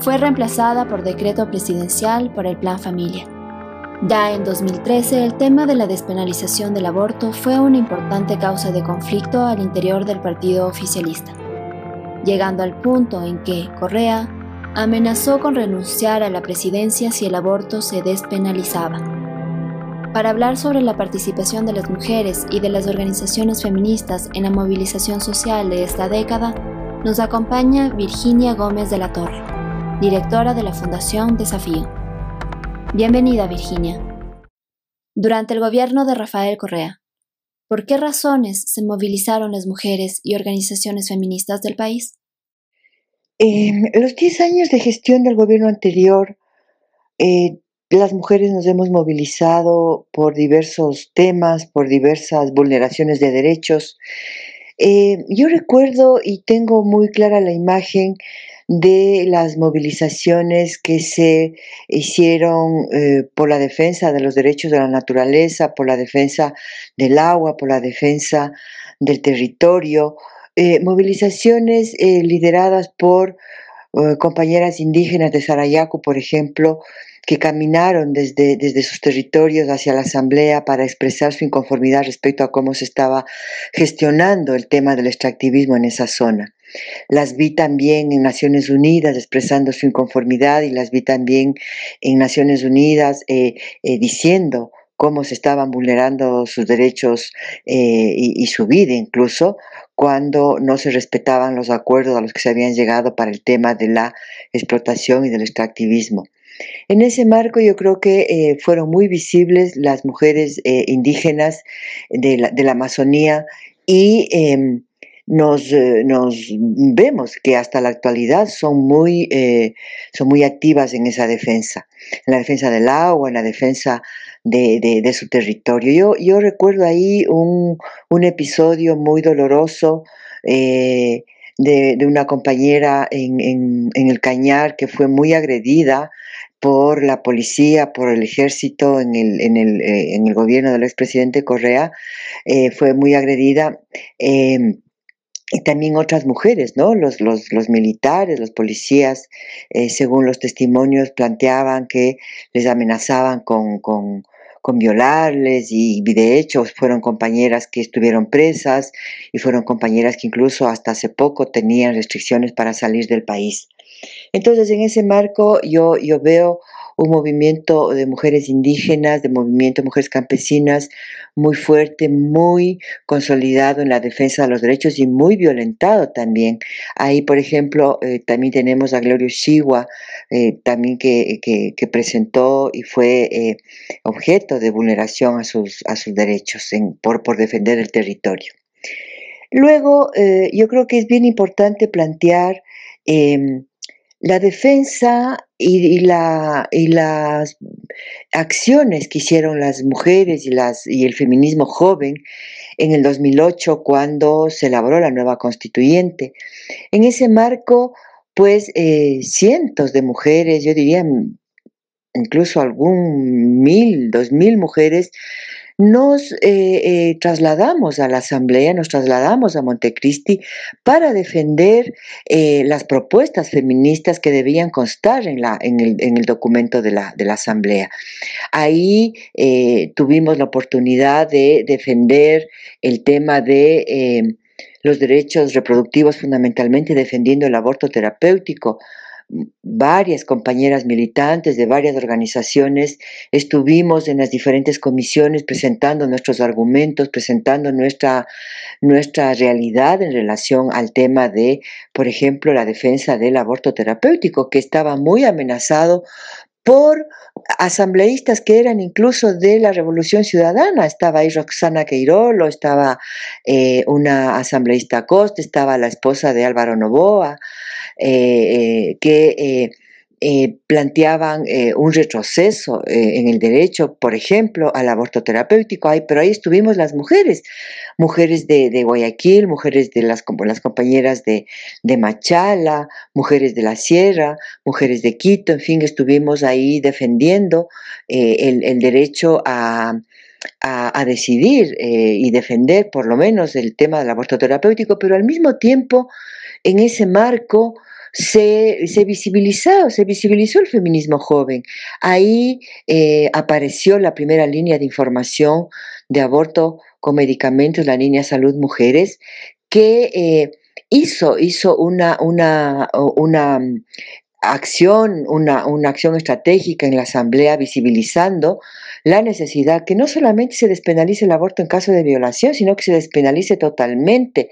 fue reemplazada por decreto presidencial por el Plan Familia. Ya en 2013, el tema de la despenalización del aborto fue una importante causa de conflicto al interior del partido oficialista, llegando al punto en que Correa amenazó con renunciar a la presidencia si el aborto se despenalizaba. Para hablar sobre la participación de las mujeres y de las organizaciones feministas en la movilización social de esta década, nos acompaña Virginia Gómez de la Torre, directora de la Fundación Desafío. Bienvenida, Virginia. Durante el gobierno de Rafael Correa, ¿por qué razones se movilizaron las mujeres y organizaciones feministas del país? En los 10 años de gestión del gobierno anterior, eh, las mujeres nos hemos movilizado por diversos temas, por diversas vulneraciones de derechos. Eh, yo recuerdo y tengo muy clara la imagen de las movilizaciones que se hicieron eh, por la defensa de los derechos de la naturaleza, por la defensa del agua, por la defensa del territorio, eh, movilizaciones eh, lideradas por eh, compañeras indígenas de Sarayaco, por ejemplo, que caminaron desde, desde sus territorios hacia la Asamblea para expresar su inconformidad respecto a cómo se estaba gestionando el tema del extractivismo en esa zona. Las vi también en Naciones Unidas expresando su inconformidad y las vi también en Naciones Unidas diciendo cómo se estaban vulnerando sus derechos y, y, su vida incluso cuando no se respetaban los acuerdos a los que se habían llegado para el tema de la explotación y del extractivismo. En ese marco yo creo que eh, fueron muy visibles las mujeres eh, indígenas de la, de la, Amazonía y eh, nos, nos, vemos que hasta la actualidad son muy, son muy activas en esa defensa, en la defensa del agua, en la defensa de, su territorio. Yo, yo recuerdo ahí un, un episodio muy doloroso eh, de, de, una compañera en, en, en, el Cañar que fue muy agredida por la policía, por el ejército en el, en el, eh, en el gobierno del expresidente Correa, eh, fue muy agredida. Eh, y también otras mujeres, ¿no? Los, los, los militares, los policías, eh, según los testimonios, planteaban que les amenazaban con, con, con violarles y, de hecho fueron compañeras que estuvieron presas y fueron compañeras que incluso hasta hace poco tenían restricciones para salir del país. Entonces, en ese marco yo, yo veo un movimiento de mujeres indígenas, de movimiento de mujeres campesinas muy fuerte, muy consolidado en la defensa de los derechos y muy violentado también. Ahí, por ejemplo, eh, también tenemos a Gloria Shiwa, eh, también que, que, presentó y fue eh, objeto de vulneración a sus, a sus derechos por, por defender el territorio. Luego, yo creo que es bien importante plantear eh, la defensa y, y, la, y, las acciones que hicieron las mujeres y el feminismo joven en el 2008 cuando se elaboró la nueva constituyente. En ese marco, pues eh, cientos de mujeres, yo diría incluso algún mil, dos mil mujeres, nos eh, eh, trasladamos a la Asamblea, nos trasladamos a Montecristi para defender eh, las propuestas feministas que debían constar en, la, en, el, en el, documento de la, de la Asamblea. Ahí tuvimos la oportunidad de defender el tema de los derechos reproductivos fundamentalmente defendiendo el aborto terapéutico, varias compañeras militantes de varias organizaciones, estuvimos en las diferentes comisiones presentando nuestros argumentos, presentando nuestra, nuestra realidad en relación al tema de, por ejemplo, la defensa del aborto terapéutico, que estaba muy amenazado por asambleístas que eran incluso de la Revolución Ciudadana. Estaba ahí Roxana Queirolo, estaba eh, una asambleísta Costa, estaba la esposa de Álvaro Novoa, eh, eh, que eh, eh, planteaban eh, un retroceso eh, en el derecho, por ejemplo, al aborto terapéutico, Ay, pero ahí estuvimos las mujeres, mujeres de, Guayaquil, mujeres de las, las compañeras de, Machala, mujeres de la Sierra, mujeres de Quito, en fin, estuvimos ahí defendiendo el, el, derecho a decidir y defender por lo menos el tema del aborto terapéutico, pero al mismo tiempo, en ese marco, se, se visibilizó, se visibilizó el feminismo joven. Ahí eh, apareció la primera línea de información de aborto con medicamentos, la línea Salud Mujeres, que eh, hizo, hizo una, una, una acción, una, una, acción estratégica en la Asamblea visibilizando la necesidad que no solamente se despenalice el aborto en caso de violación, sino que se despenalice totalmente.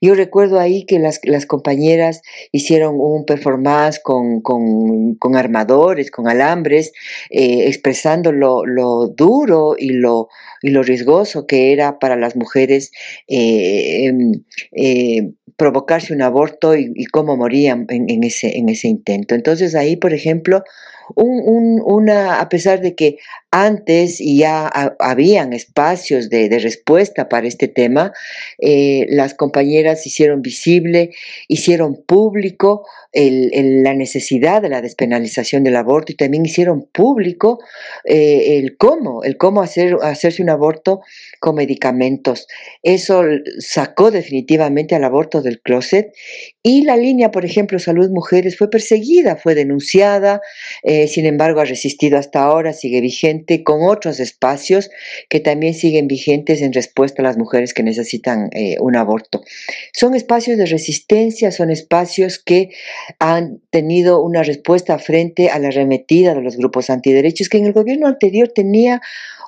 Yo recuerdo ahí que las, las compañeras hicieron un performance con, con, armadores, con alambres, eh, expresando lo, lo, duro y lo, y lo riesgoso que era para las mujeres eh, em, eh, provocarse un aborto y, cómo morían en, en, ese, en ese intento. Entonces ahí, por ejemplo, un, un, una, a pesar de que antes ya habían espacios de, de, respuesta para este tema, eh, las compañeras hicieron visible, hicieron público el, la necesidad de la despenalización del aborto y también hicieron público eh, el cómo, el cómo hacer, hacerse un aborto con medicamentos. Eso sacó definitivamente al aborto del closet y la línea, por ejemplo, Salud Mujeres fue perseguida, fue denunciada, eh, sin embargo ha resistido hasta ahora, sigue vigente con otros espacios que también siguen vigentes en respuesta a las mujeres que necesitan eh, un aborto. Son espacios de resistencia, son espacios que han tenido una respuesta frente a la arremetida de los grupos antiderechos que en el gobierno anterior tenía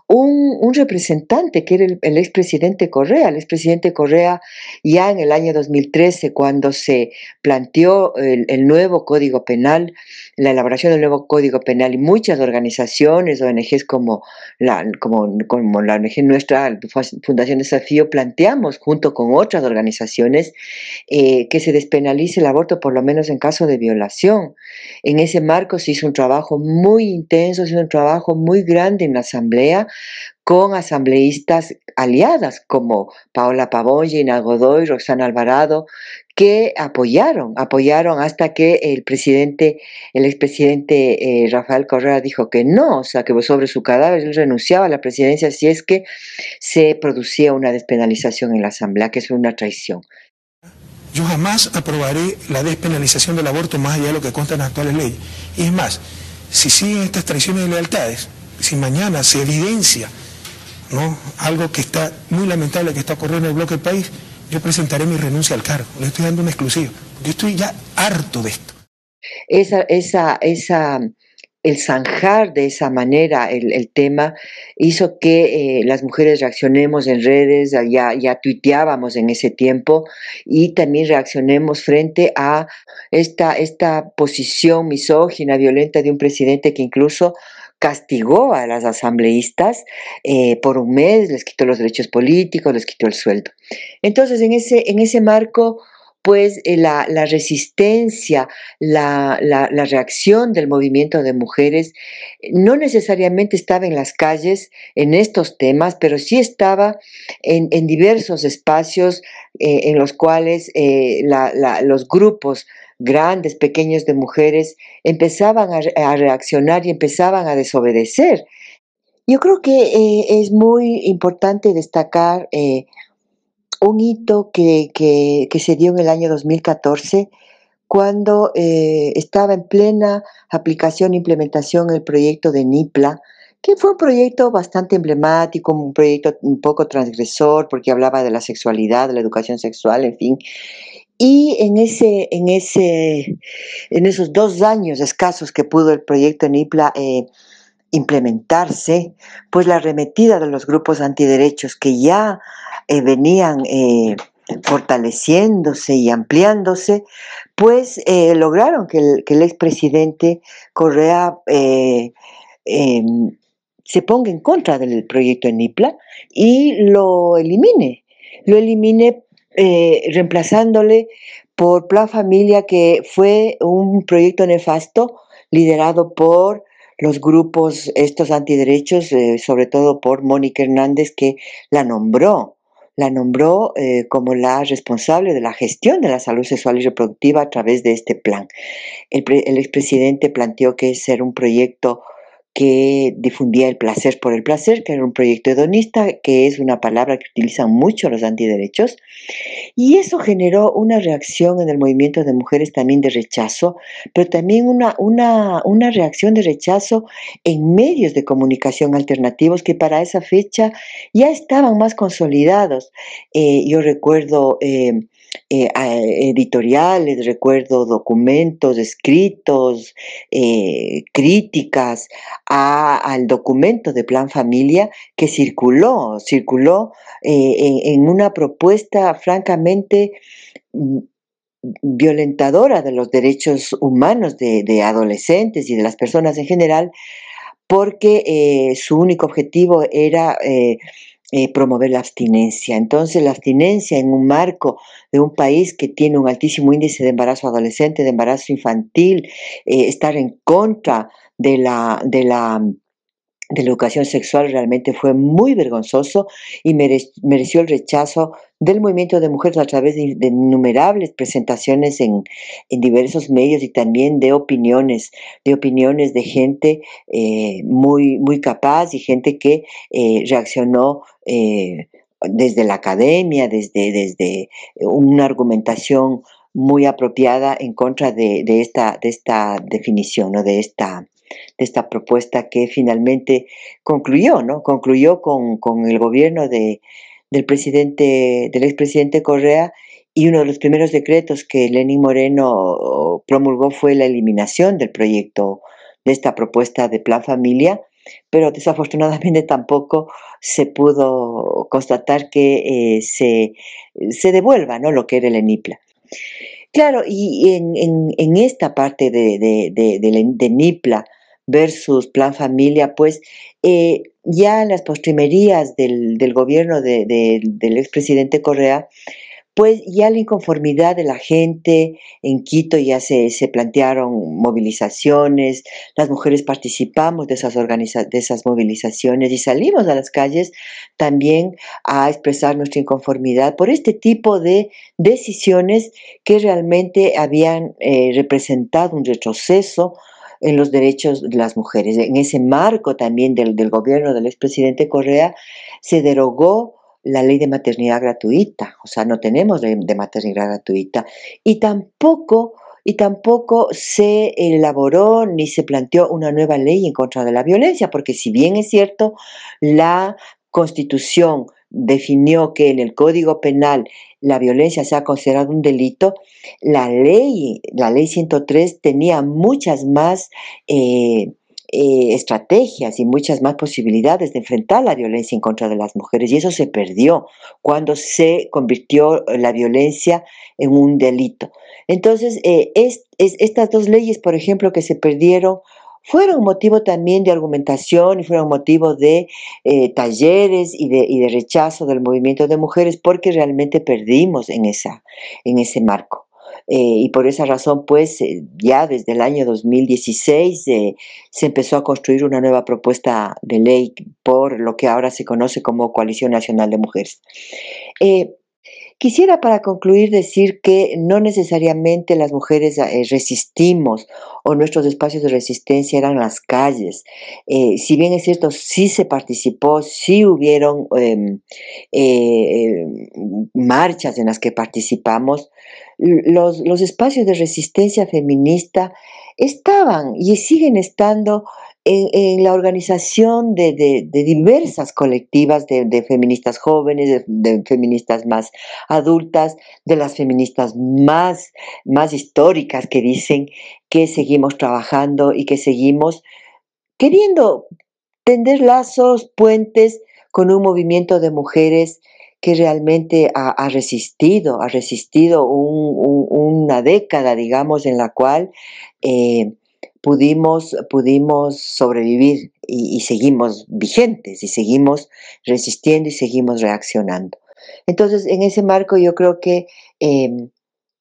un, un, representante que era el, el expresidente Correa. El expresidente Correa ya en el año 2013, cuando se planteó el, nuevo Código Penal, la elaboración del nuevo Código Penal y muchas organizaciones, ONGs como la, como, como la nuestra, Fundación Desafío, planteamos junto con otras organizaciones eh, que se despenalice el aborto por lo menos en caso de violación. En ese marco se hizo un trabajo muy intenso, se hizo un trabajo muy grande en la Asamblea con asambleístas aliadas como Paola Pavón, Gina Godoy, Roxana Alvarado, que apoyaron, apoyaron hasta que el presidente, el expresidente eh, Rafael Correa dijo que no, o sea, que sobre su cadáver él renunciaba a la presidencia si es que se producía una despenalización en la Asamblea, que es una traición. Yo jamás aprobaré la despenalización del aborto más allá de lo que consta en las actuales leyes. Y es más, si siguen estas traiciones de lealtades, si mañana se evidencia ¿no? algo que está muy lamentable que está ocurriendo en el bloque del país, yo presentaré mi renuncia al cargo. Le estoy dando una exclusiva. Yo estoy ya harto de esto. Esa, esa, esa, el zanjar de esa manera el, el tema hizo que eh, las mujeres reaccionemos en redes, ya, ya tuiteábamos en ese tiempo y también reaccionemos frente a esta, esta posición misógina, violenta de un presidente que incluso castigó a las asambleístas eh, por un mes, les quitó los derechos políticos, les quitó el sueldo. Entonces, en ese, en ese marco, pues eh, la, resistencia, la, la, reacción del movimiento de mujeres no necesariamente estaba en las calles en estos temas, pero sí estaba en, en diversos espacios eh, en los cuales los grupos grandes, pequeños de mujeres empezaban a, reaccionar y empezaban a desobedecer. Yo creo que eh, es muy importante destacar eh, un hito que, que, que, se dio en el año 2014 cuando eh, estaba en plena aplicación e implementación el proyecto de NIPLA, que fue un proyecto bastante emblemático, un proyecto un poco transgresor porque hablaba de la sexualidad, de la educación sexual, en fin. Y en, ese, en, ese, en esos dos años escasos que pudo el proyecto NIPLA eh, implementarse, pues la arremetida de los grupos antiderechos que ya eh, venían eh, fortaleciéndose y ampliándose, pues eh, lograron que el, que el expresidente Correa em, se ponga en contra del proyecto NIPLA y lo elimine. Lo elimine eh, reemplazándole por Plan Familia, que fue un proyecto nefasto liderado por los grupos, estos antiderechos, eh, sobre todo por Mónica Hernández, que la nombró, la nombró eh, como la responsable de la gestión de la salud sexual y reproductiva a través de este plan. El, el expresidente planteó que ese era un proyecto que difundía el placer por el placer, que era un proyecto hedonista, que es una palabra que utilizan mucho los antiderechos. Y eso generó una reacción en el movimiento de mujeres también de rechazo, pero también una, una, una reacción de rechazo en medios de comunicación alternativos que para esa fecha ya estaban más consolidados. Eh, yo recuerdo... Eh, eh, editoriales, recuerdo documentos escritos, eh, críticas al documento de Plan Familia que circuló, circuló eh, en, una propuesta francamente mm, violentadora de los derechos humanos de, adolescentes y de las personas en general, porque su único objetivo era eh, promover la abstinencia. Entonces, la abstinencia en un marco de un país que tiene un altísimo índice de embarazo adolescente, de embarazo infantil, eh, estar en contra de la, de la de la educación sexual realmente fue muy vergonzoso y mereció el rechazo del movimiento de mujeres a través de, innumerables presentaciones en, diversos medios y también de opiniones, de opiniones de gente eh, muy, muy capaz y gente que eh, reaccionó eh, desde la academia, desde, desde una argumentación muy apropiada en contra de, esta, de esta definición, ¿no? de esta de esta propuesta que finalmente concluyó, ¿no? Concluyó con, con el gobierno de, del presidente, del expresidente Correa, y uno de los primeros decretos que Lenín Moreno promulgó fue la eliminación del proyecto de esta propuesta de Plan Familia, pero desafortunadamente <laughs> tampoco se pudo constatar que eh, se, se, devuelva ¿no? lo que era el ENIPLA. Claro, y en, en, esta parte de, de, de, NIPLA versus Plan Familia, pues eh, ya las postrimerías del, del gobierno del expresidente Correa, pues ya la inconformidad de la gente en Quito ya se, se plantearon movilizaciones, las mujeres participamos de esas, de esas movilizaciones y salimos a las calles también a expresar nuestra inconformidad por este tipo de decisiones que realmente habían eh, representado un retroceso en los derechos de las mujeres. En ese marco también del, del gobierno del expresidente Correa se derogó la ley de maternidad gratuita, o sea, no tenemos ley de maternidad gratuita. Y tampoco y tampoco se elaboró ni se planteó una nueva ley en contra de la violencia, porque si bien es cierto, la Constitución definió que en el Código Penal la violencia sea considerada un delito, la ley, la ley 103 tenía muchas más eh, eh, estrategias y muchas más posibilidades de enfrentar la violencia en contra de las mujeres y eso se perdió cuando se convirtió la violencia en un delito. Entonces, eh, estas dos leyes, por ejemplo, que se perdieron, fueron motivo también de argumentación y fueron motivo de eh, talleres y de, y de, rechazo del movimiento de mujeres porque realmente perdimos en, esa, en ese marco. Eh, y por esa razón, pues, eh, ya desde el año 2016 eh, se empezó a construir una nueva propuesta de ley por lo que ahora se conoce como Coalición Nacional de Mujeres. Quisiera para concluir decir que no necesariamente las mujeres resistimos o nuestros espacios de resistencia eran las calles. si bien es cierto, sí se participó, sí hubieron em, marchas en las que participamos, los espacios de resistencia feminista estaban y siguen estando en, la organización de, diversas colectivas de, feministas jóvenes, de, feministas más adultas, de las feministas más, más históricas que dicen que seguimos trabajando y que seguimos queriendo tender lazos, puentes con un movimiento de mujeres que realmente ha, resistido, ha resistido una década, digamos, en la cual eh, pudimos, pudimos sobrevivir y, seguimos vigentes y seguimos resistiendo y seguimos reaccionando. Entonces, en ese marco yo creo que, em,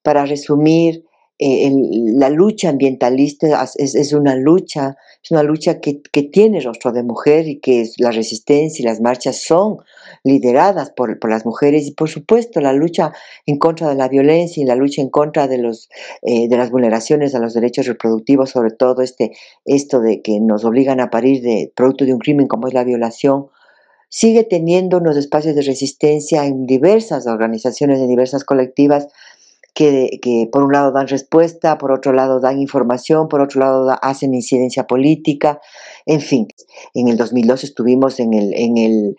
para resumir, eh, el- la lucha ambientalista es, es una lucha, es una lucha que, que tiene rostro de mujer y que es- la resistencia y las marchas son lideradas por, por las mujeres. Y por supuesto la lucha en contra de la violencia y la lucha en contra de, los, eh, de las vulneraciones a los derechos reproductivos, sobre todo este, esto de que nos obligan a parir de producto de un crimen como es la violación, sigue teniendo unos espacios de resistencia en diversas organizaciones, en diversas colectivas, que, que por un lado dan respuesta, por otro lado dan información, por otro lado hacen incidencia política, en fin. En el 2002 estuvimos en el, en el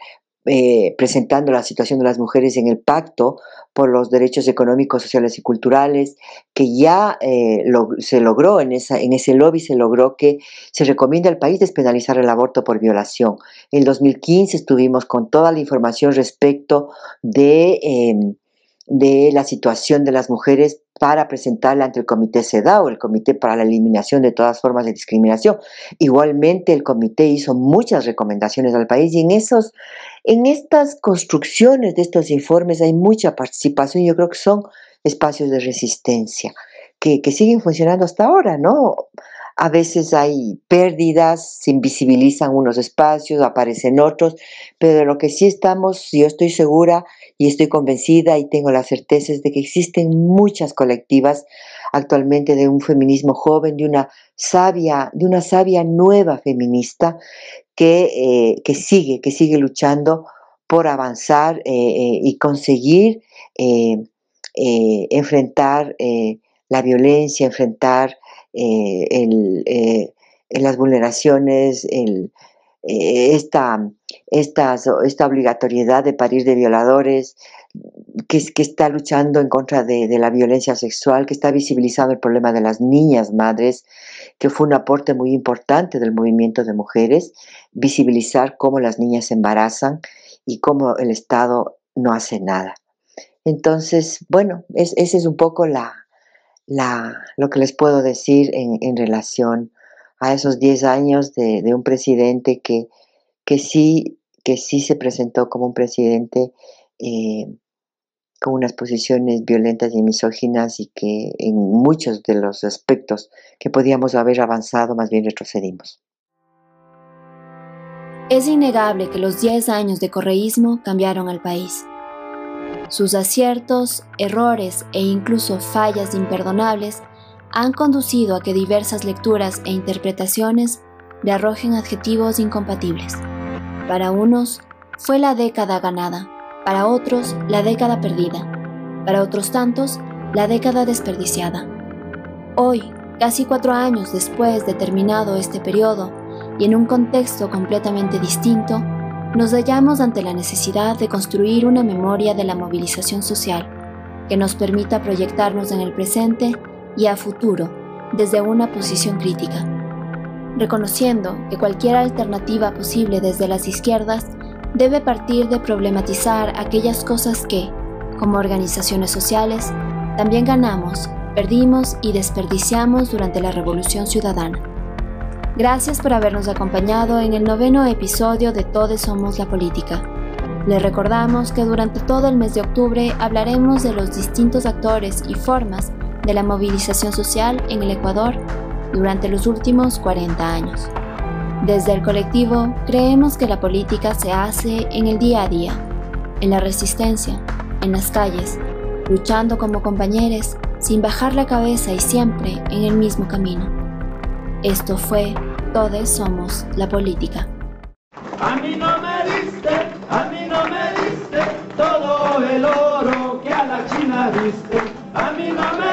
eh, presentando la situación de las mujeres en el pacto por los derechos económicos, sociales y culturales, que ya eh, se logró en, esa, en ese lobby, se logró que se recomienda al país despenalizar el aborto por violación. En 2015 estuvimos con toda la información respecto de... em, de la situación de las mujeres para presentarla ante el Comité CEDAW, el Comité para la Eliminación de todas formas de discriminación. Igualmente, el comité hizo muchas recomendaciones al país y en, esos, en estas construcciones de estos informes hay mucha participación yo creo que son espacios de resistencia que, que siguen funcionando hasta ahora, ¿no? A veces hay pérdidas, se invisibilizan unos espacios, aparecen otros, pero de lo que sí estamos, yo estoy segura y estoy convencida y tengo la certeza es de que existen muchas colectivas actualmente de un feminismo joven, de una sabia, de una sabia nueva feminista que, eh, que sigue, que sigue luchando por avanzar eh, eh, y conseguir enfrentar la violencia, enfrentar eh, el, eh, las vulneraciones, eh, esta, estas- esta obligatoriedad de parir de violadores, que, es- que está luchando en contra de, la violencia sexual, que está visibilizando el problema de las niñas madres, que fue un aporte muy importante del movimiento de mujeres, visibilizar cómo las niñas se embarazan y cómo el Estado no hace nada. Entonces, bueno, es, ese es un poco la, la, lo que les puedo decir en, relación a esos 10 años de, de un presidente que, que, sí, que sí se presentó como un presidente eh, con unas posiciones violentas y misóginas y que en muchos de los aspectos que podíamos haber avanzado más bien retrocedimos. Es innegable que los 10 años de correísmo cambiaron al país. Sus aciertos, errores e incluso fallas imperdonables han conducido a que diversas lecturas e interpretaciones le arrojen adjetivos incompatibles. Para unos fue la década ganada, para otros la década perdida, para otros tantos la década desperdiciada. Hoy, casi cuatro años después de terminado este periodo y en un contexto completamente distinto, nos hallamos ante la necesidad de construir una memoria de la movilización social que nos permita proyectarnos en el presente y a futuro desde una posición crítica, reconociendo que cualquier alternativa posible desde las izquierdas debe partir de problematizar aquellas cosas que, como organizaciones sociales, también ganamos, perdimos y desperdiciamos durante la Revolución Ciudadana. Gracias por habernos acompañado en el noveno episodio de Todos Somos la Política. Les recordamos que durante todo el mes de octubre hablaremos de los distintos actores y formas de la movilización social en el Ecuador durante los últimos 40 años. Desde el colectivo creemos que la política se hace en el día a día, en la resistencia, en las calles, luchando como compañeros sin bajar la cabeza y siempre en el mismo camino. Esto fue Todos Somos la Política. A mí no me diste, a mí no me diste todo el oro que a la China diste. A mí no me